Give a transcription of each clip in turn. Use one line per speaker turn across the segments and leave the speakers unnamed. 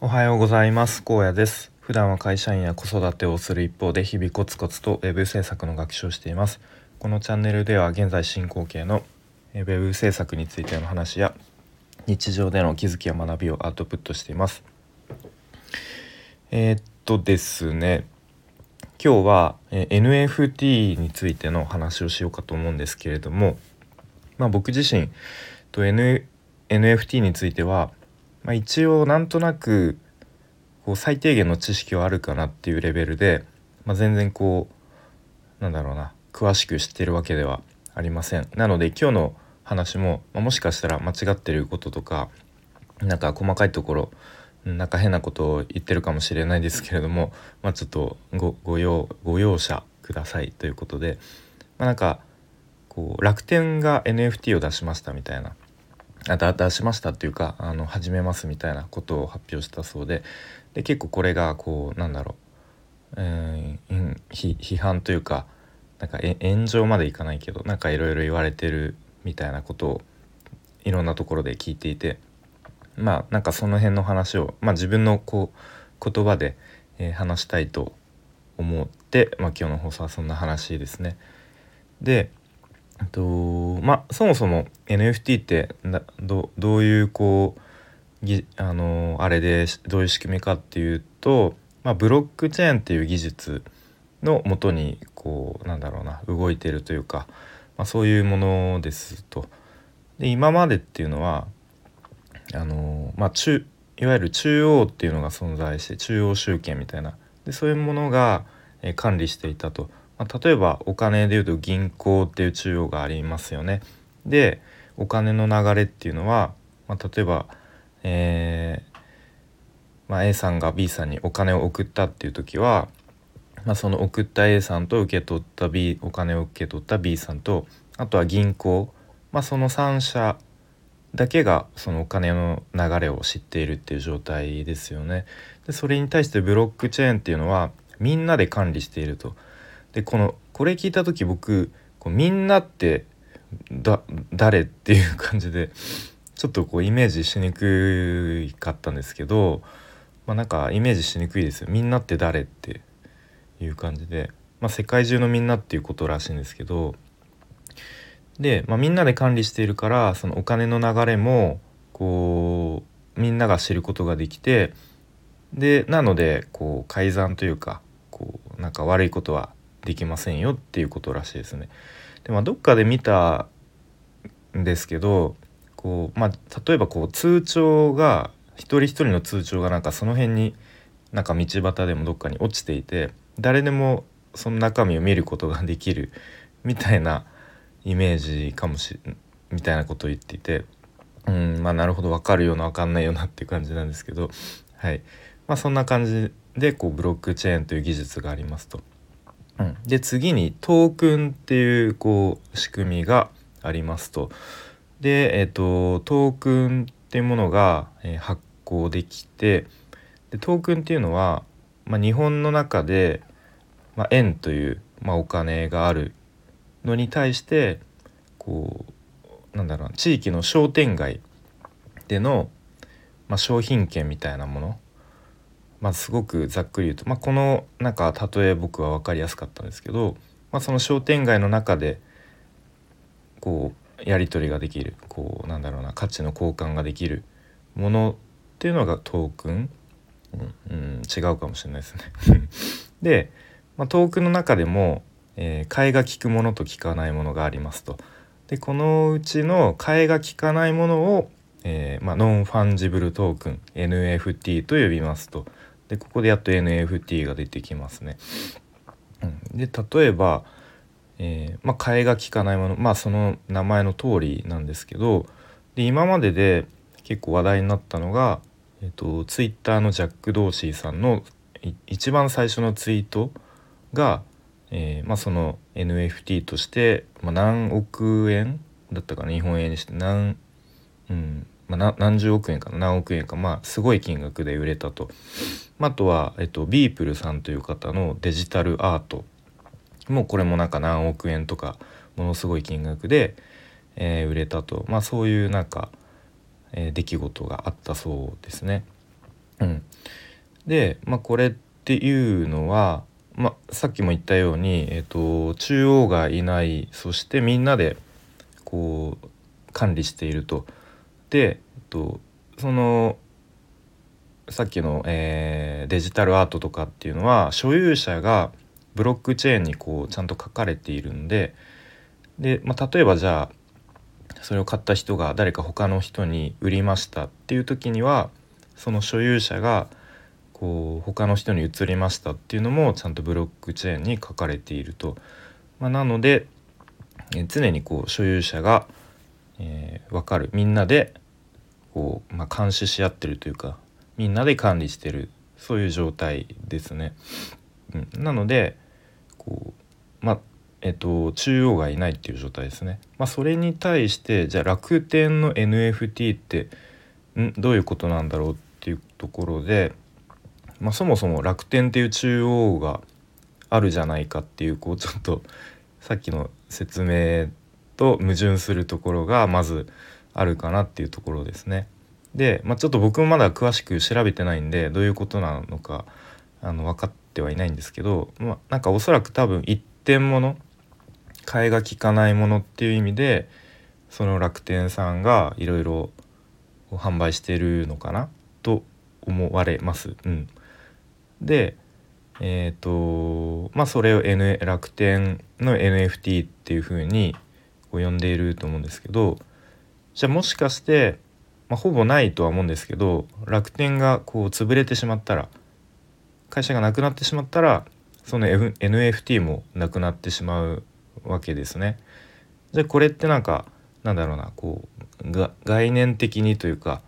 おはようございます。高野です。普段は会社員や子育てをする一方で日々コツコツと web 制作の学習をしています。このチャンネルでは現在進行形の web 制作についての話や日常での気づきや学びをアウトプットしています。えー、っとですね今日は、NFT についての話をしようかと思うんですけれどもまあ僕自身と、N、NFT については、まあ、一応なんとなくこう最低限の知識はあるかなっていうレベルで、まあ、全然こうなんだろうな詳しく知ってるわけではありません。なので今日の話も、まあ、もしかしたら間違ってることとかなんか細かいところなんか変なことを言ってるかもしれないですけれども、まあ、ちょっとごご容ご容赦くださいということで、まあ、なんかこう楽天が NFT を出しましたみたいなあ出しましたっていうかあの始めますみたいなことを発表したそうでで結構これがこうなんだろう、えー、批判というかなんか炎上までいかないけどなんかいろいろ言われてるみたいなことをいろんなところで聞いていてまあなんかその辺の話を、まあ、自分のこう言葉で、えー、話したいと思って、まあ、今日の放送はそんな話ですね。でとまあそもそも NFT ってどういうこうぎあのあれでどういう仕組みかっていうと、まあ、ブロックチェーンっていう技術のもとにこうなんだろうな動いてるというか、まあ、そういうものですと。で今までっていうのはあのまあ中いわゆる中央っていうのが存在して中央集権みたいなでそういうものが、え管理していたと。まあ、例えばお金でいうと銀行っていう中央がありますよね。でお金の流れっていうのは、まあ、例えば、えーまあ、A さんが B さんにお金を送ったっていう時は、まあ、その送った A さんと受け取った B お金を受け取った B さんとあとは銀行、まあ、その3社だけがそのお金の流れを知っているっていう状態ですよね。でそれに対してブロックチェーンっていうのはみんなで管理していると。でこのこれ聞いた時僕こうみんなって誰っていう感じでちょっとこうイメージしにくかったんですけど、まあ、なんかイメージしにくいですよ。みんなって誰っていう感じで、まあ、世界中のみんなっていうことらしいんですけど。で、まあ、みんなで管理しているからそのお金の流れもこうみんなが知ることができてでなのでこう改ざんというかこうなんか悪いことはできませんよっていうことらしいですね。でまあ、どっかで見たんですけどこう、まあ、例えばこう通帳が一人一人の通帳がなんかその辺になんか道端でもどっかに落ちていて誰でもその中身を見ることができるみたいなイメージかもしみたいなことを言っていてうんまあなるほど分かるような分かんないようなっていう感じなんですけどはいまあそんな感じでこうブロックチェーンという技術がありますと。うん、で次にトークンっていうこう仕組みがありますと。で、えーと、トークンっていうものが、えー、発行できてでトークンっていうのは、まあ、日本の中で、まあ、円という、まあ、お金があるのに対してこうなんだろう地域の商店街での、まあ、商品券みたいなものまあ、すごくざっくり言うと、まあ、このなんか例え僕は分かりやすかったんですけど、まあ、その商店街の中でこうやり取りができるこうなんだろうな価値の交換ができるものっていうのがトークン、うん、うん、違うかもしれないですね で、まあ、トークンの中でも、えー、替えが利くものと利かないものがありますと。でこのうちの替えが利かないものを、えーまあ、ノンファンジブルトークン NFT と呼びますと。でここでやっと NFT が出てきますね。うん、で例えば、えー、まあ、替えが利かないものまあその名前の通りなんですけどで今までで結構話題になったのが、えーと、ツイッターのジャック・ドーシーさんの一番最初のツイートが、えー、まあ、その NFT として、まあ、何億円だったかな日本円にして何、うん、まあ、何十億円かな何億円かまあすごい金額で売れたと。あとは、えっと、ビープルさんという方のデジタルアートもうこれもなんか何億円とかものすごい金額で、えー、売れたと、まあ、そういうなんか、えー、出来事があったそうですね。うん、で、まあ、これっていうのは、まあ、さっきも言ったように、えーと、中央がいないそしてみんなでこう管理していると。で、えっと、そのさっきの、えー、デジタルアートとかっていうのは所有者がブロックチェーンにこうちゃんと書かれているんでで、まあ、例えばじゃあそれを買った人が誰か他の人に売りましたっていう時にはその所有者がこう他の人に移りましたっていうのもちゃんとブロックチェーンに書かれていると。まあ、なので、え常にこう所有者が、えー、分かるみんなでこう、まあ、監視し合ってるというかみんなで管理してるそういう状態ですね。うん、なのでこうまあえっと中央がいないっていう状態ですね。まあ、それに対してじゃあ楽天の NFT ってん？どういうことなんだろうっていうところで、まあ、そもそも楽天っていう中央があるじゃないかっていうこうちょっとさっきの説明と矛盾するところがまずあるかなっていうところですね。で、まあ、ちょっと僕もまだ詳しく調べてないんでどういうことなのかあの分かってはいないんですけど、まあ、なんかおそらく多分一点物替えが利かないものっていう意味でその楽天さんがいろいろ販売してるのかなと思われます。うん、でえっ、ー、とまあそれを、N、楽天の NFT っていうふうに呼んでいると思うんですけどじゃあもしかして、まあ、ほぼないとは思うんですけど楽天がこう潰れてしまったら会社がなくなってしまったらその、F、NFT もなくなってしまうわけですね。じゃあこれってなんかなんだろうなこうが概念的にというか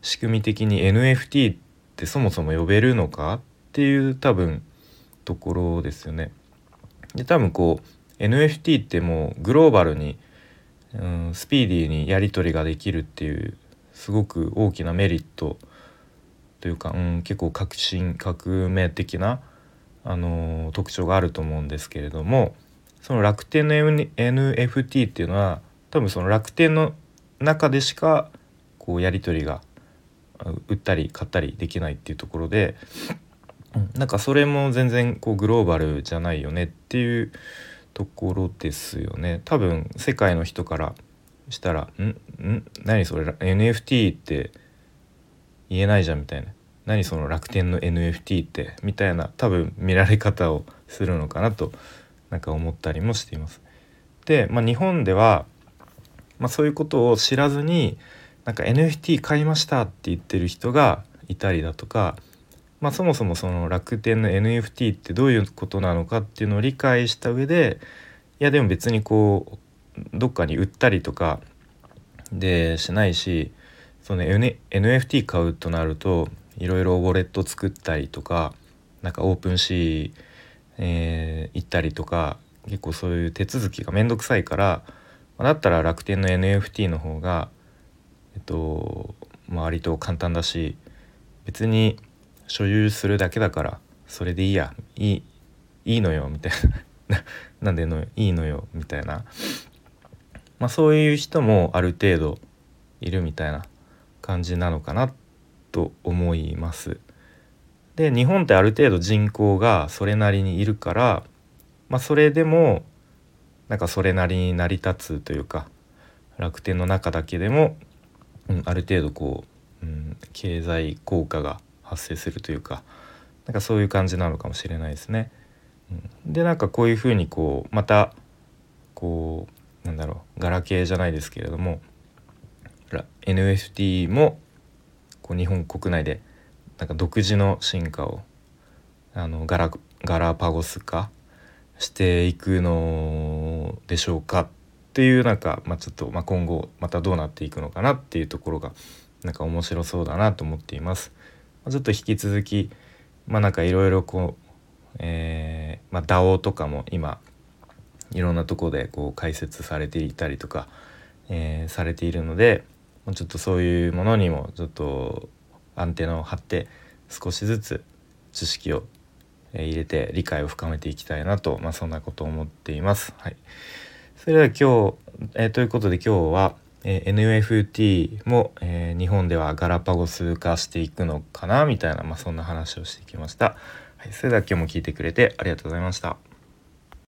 仕組み的に NFT ってそもそも呼べるのか？っていう多分ところですよね。で多分こう NFT ってもうグローバルに、うん、スピーディーにやり取りができるっていうすごく大きなメリットというか、うん、結構革新革命的な、あのー、特徴があると思うんですけれどもその楽天の NFT っていうのは多分その楽天の中でしかこうやり取りが売ったり買ったりできないっていうところでなんかそれも全然こうグローバルじゃないよねっていうところですよね。多分世界の人からしたら「ん？ん？何それ？NFT って言えないじゃん」みたいな「何その楽天の NFT って」みたいな多分見られ方をするのかなとなんか思ったりもしています。で、まあ、日本では、まあ、そういうことを知らずになんか NFT 買いましたって言ってる人がいたりだとか、まあ、そもそもその楽天の NFT ってどういうことなのかっていうのを理解した上でいやでも別にこうどっかに売ったりとかでしないしその、NFT 買うとなるといろいろウォレット作ったりとかなんかオープンシー、えー、行ったりとか結構そういう手続きがめんどくさいからだったら楽天の NFT の方がえっと、まあ、割と簡単だし別に所有するだけだからそれでいいやいいいいのよみたいな なんでのいいのよみたいな、まあ、そういう人もある程度いるみたいな感じなのかなと思います。で日本ってある程度人口がそれなりにいるから、まあ、それでもなんかそれなりに成り立つというか楽天の中だけでもうん、ある程度こう、うん、経済効果が発生するというかなんかそういう感じなのかもしれないですね。うん、でなんかこういうふうにこうまたこうなんだろうガラケーじゃないですけれども NFT もこう日本国内でなんか独自の進化をあのガラガラパゴス化していくのでしょうかっていうなんか、まあ、ちょっと、まあ、今後またどうなっていくのかなっていうところがなんか面白そうだなと思っています。ま、ちょっと引き続きまあなんかいろいろこう、えーまあ、DAO とかも今いろんなとこでこう解説されていたりとか、えー、されているのでちょっとそういうものにもちょっとアンテナを張って少しずつ知識を入れて理解を深めていきたいなと、まあ、そんなことを思っています。はいそれでは今日、えー、ということで今日は、えー、NFT も、えー、日本ではガラパゴス化していくのかなみたいな、まあ、そんな話をしてきました。はい、それでは今日も聞いてくれてありがとうございました。